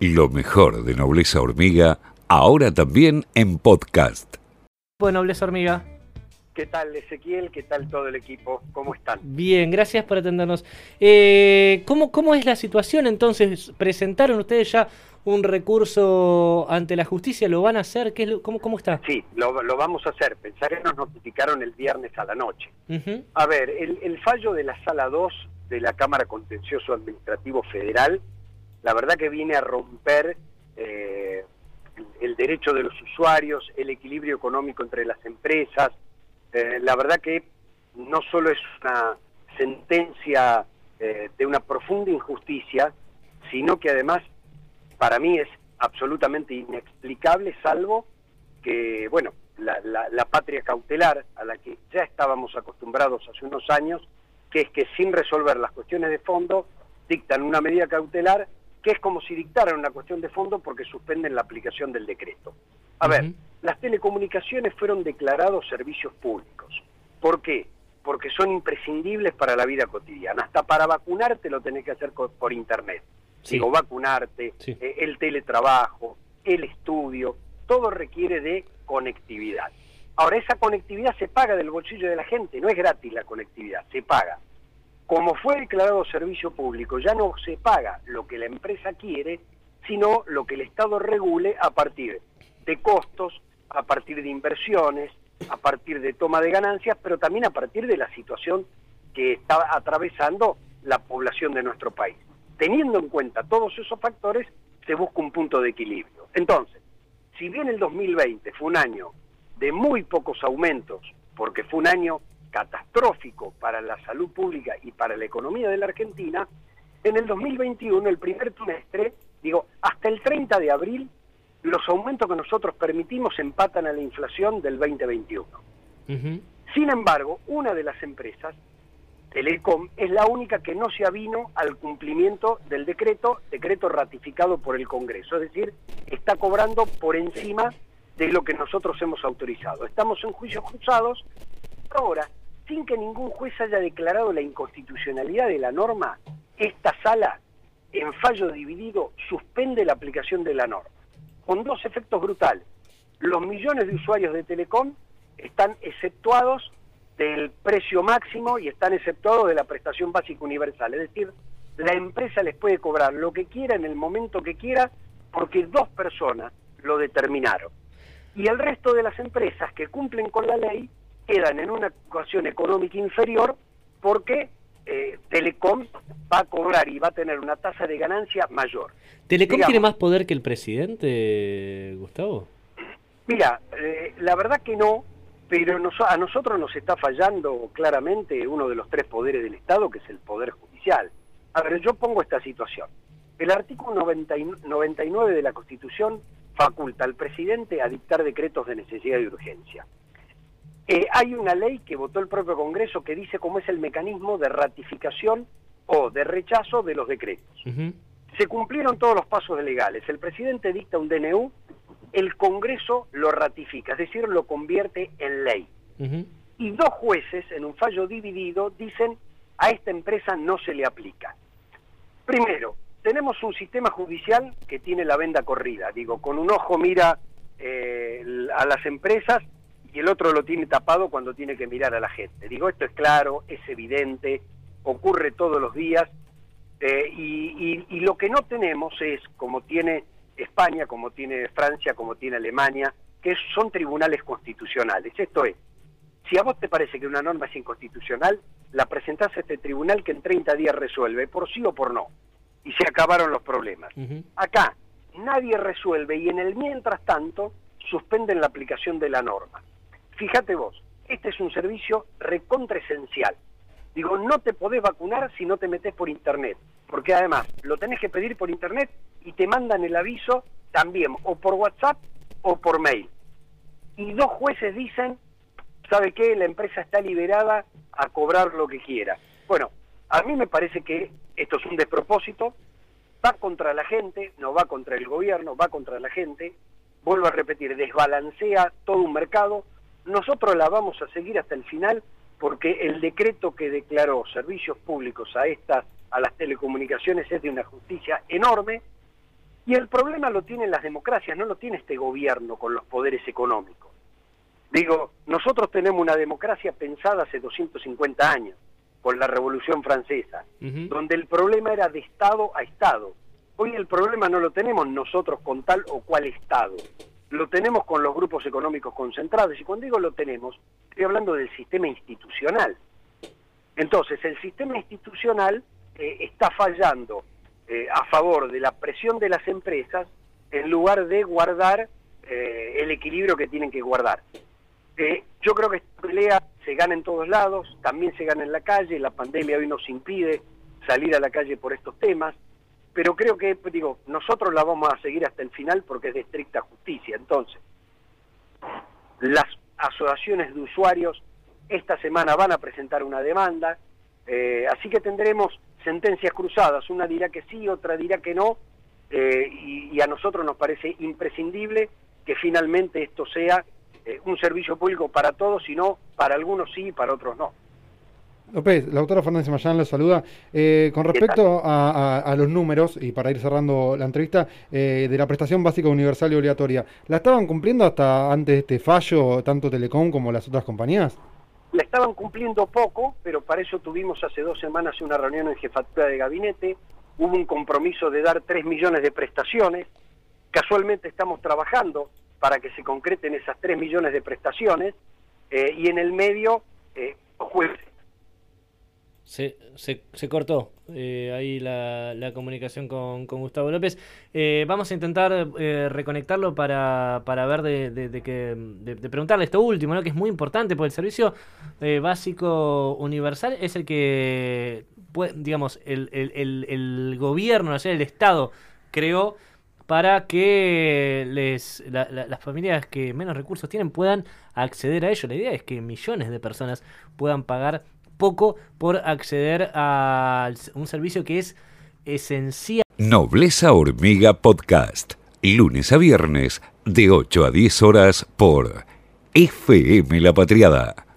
Lo mejor de Nobleza Hormiga, ahora también en podcast. Bueno, Nobleza Hormiga. ¿Qué tal Ezequiel? ¿Qué tal todo el equipo? ¿Cómo están? Bien, gracias por atendernos. Eh, ¿cómo, ¿Cómo es la situación entonces? ¿Presentaron ustedes ya un recurso ante la justicia? ¿Lo van a hacer? ¿Qué es cómo, ¿Cómo está? Sí, lo, vamos a hacer. Pensar que nos notificaron el viernes a la noche. A ver, el, el fallo de la Sala 2 de la Cámara Contencioso Administrativo Federal, la verdad que viene a romper eh, el derecho de los usuarios, el equilibrio económico entre las empresas. Eh, la verdad que no solo es una sentencia eh, de una profunda injusticia, sino que además para mí es absolutamente inexplicable, salvo que, bueno, la, la patria cautelar a la que ya estábamos acostumbrados hace unos años, que es que sin resolver las cuestiones de fondo dictan una medida cautelar que es como si dictaran una cuestión de fondo porque suspenden la aplicación del decreto. A ver, las telecomunicaciones fueron declarados servicios públicos. ¿Por qué? Porque son imprescindibles para la vida cotidiana. Hasta para vacunarte lo tenés que hacer por internet. Digo, vacunarte, eh, el teletrabajo, el estudio, todo requiere de conectividad. Ahora, esa conectividad se paga del bolsillo de la gente, no es gratis la conectividad, se paga. Como fue declarado servicio público, ya no se paga lo que la empresa quiere, sino lo que el Estado regule a partir de costos, a partir de inversiones, a partir de toma de ganancias, pero también a partir de la situación que está atravesando la población de nuestro país. Teniendo en cuenta todos esos factores, se busca un punto de equilibrio. Entonces, si bien el 2020 fue un año de muy pocos aumentos, porque fue un año catastrófico para la salud pública y para la economía de la Argentina, en el 2021, el primer trimestre, digo, hasta el 30 de abril, los aumentos que nosotros permitimos empatan a la inflación del 2021. Sin embargo, una de las empresas, Telecom, es la única que no se avino al cumplimiento del decreto, decreto ratificado por el Congreso, es decir, está cobrando por encima de lo que nosotros hemos autorizado. Estamos en juicios cruzados. Ahora, sin que ningún juez haya declarado la inconstitucionalidad de la norma, esta sala, en fallo dividido, suspende la aplicación de la norma, con dos efectos brutales. Los millones de usuarios de Telecom están exceptuados del precio máximo y están exceptuados de la prestación básica universal. Es decir, la empresa les puede cobrar lo que quiera en el momento que quiera porque dos personas lo determinaron y el resto de las empresas que cumplen con la ley quedan en una situación económica inferior porque eh, Telecom va a cobrar y va a tener una tasa de ganancia mayor. ¿Telecom tiene más poder que el presidente, Gustavo? Mira, eh, la verdad que no, pero a nosotros nos está fallando claramente uno de los tres poderes del Estado, que es el Poder Judicial. A ver, yo pongo esta situación. El artículo 99 de la Constitución faculta al presidente a dictar decretos de necesidad y urgencia. Eh, hay una ley que votó el propio Congreso que dice cómo es el mecanismo de ratificación o de rechazo de los decretos. Se cumplieron todos los pasos legales. El presidente dicta un DNU, el Congreso lo ratifica, es decir, lo convierte en ley. Y dos jueces, en un fallo dividido, dicen a esta empresa no se le aplica. Primero, tenemos un sistema judicial que tiene la venda corrida, digo, con un ojo mira eh, a las empresas y el otro lo tiene tapado cuando tiene que mirar a la gente. Digo, esto es claro, es evidente, ocurre todos los días eh, y, y, lo que no tenemos es, como tiene España, como tiene Francia, como tiene Alemania, que son tribunales constitucionales. Esto es, si a vos te parece que una norma es inconstitucional, la presentás a este tribunal que en 30 días resuelve, por sí o por no y se acabaron los problemas. Acá nadie resuelve y en el mientras tanto suspenden la aplicación de la norma. Fíjate vos, este es un servicio recontra esencial. Digo, no te podés vacunar si no te metes por internet, porque además lo tenés que pedir por internet y te mandan el aviso también o por WhatsApp o por mail. Y dos jueces dicen, ¿sabe qué? La empresa está liberada a cobrar lo que quiera. Bueno, a mí me parece que esto es un despropósito, va contra la gente, no va contra el gobierno, va contra la gente, vuelvo a repetir, desbalancea todo un mercado, nosotros la vamos a seguir hasta el final porque el decreto que declaró servicios públicos a estas, a las telecomunicaciones es de una justicia enorme Y el problema lo tienen las democracias, no lo tiene este gobierno con los poderes económicos. Digo, nosotros tenemos una democracia pensada hace 250 años, con la Revolución Francesa, donde el problema era de Estado a Estado. Hoy el problema no lo tenemos nosotros con tal o cual Estado, lo tenemos con los grupos económicos concentrados, y cuando digo lo tenemos, estoy hablando del sistema institucional. Entonces, el sistema institucional eh, está fallando eh, a favor de la presión de las empresas en lugar de guardar eh, el equilibrio que tienen que guardar. yo creo que esta pelea se gana en todos lados, también se gana en la calle, la pandemia hoy nos impide salir a la calle por estos temas, pero creo que, digo, nosotros la vamos a seguir hasta el final porque es de estricta justicia. Entonces, las asociaciones de usuarios esta semana van a presentar una demanda, eh, así que tendremos sentencias cruzadas, una dirá que sí, otra dirá que no, eh, y, a nosotros nos parece imprescindible que finalmente esto sea eh, un servicio público para todos, sino para algunos sí y para otros no. López, la doctora Fernández Mayán la saluda. con respecto a, los números, y para ir cerrando la entrevista, de la prestación básica universal y obligatoria, ¿la estaban cumpliendo hasta antes de este fallo, tanto Telecom como las otras compañías? La estaban cumpliendo poco, pero para eso tuvimos hace dos semanas una reunión en jefatura de gabinete, hubo un compromiso de dar 3 millones de prestaciones, casualmente estamos trabajando para que se concreten esas 3 millones de prestaciones, eh, y en el medio, eh, jueves se, se, cortó eh, ahí la, la, comunicación con, con, Gustavo López. Eh, vamos a intentar eh, reconectarlo para, para ver de, de, que, de, preguntarle esto último, ¿no? que es muy importante, porque el servicio básico universal es el que, digamos, el, el, el, gobierno, o sea, el Estado creó para que les, las familias que menos recursos tienen puedan acceder a ello. La idea es que millones de personas puedan pagar poco por acceder a un servicio que es esencial. Nobleza Hormiga Podcast, lunes a viernes de 8 a 10 horas por FM La Patriada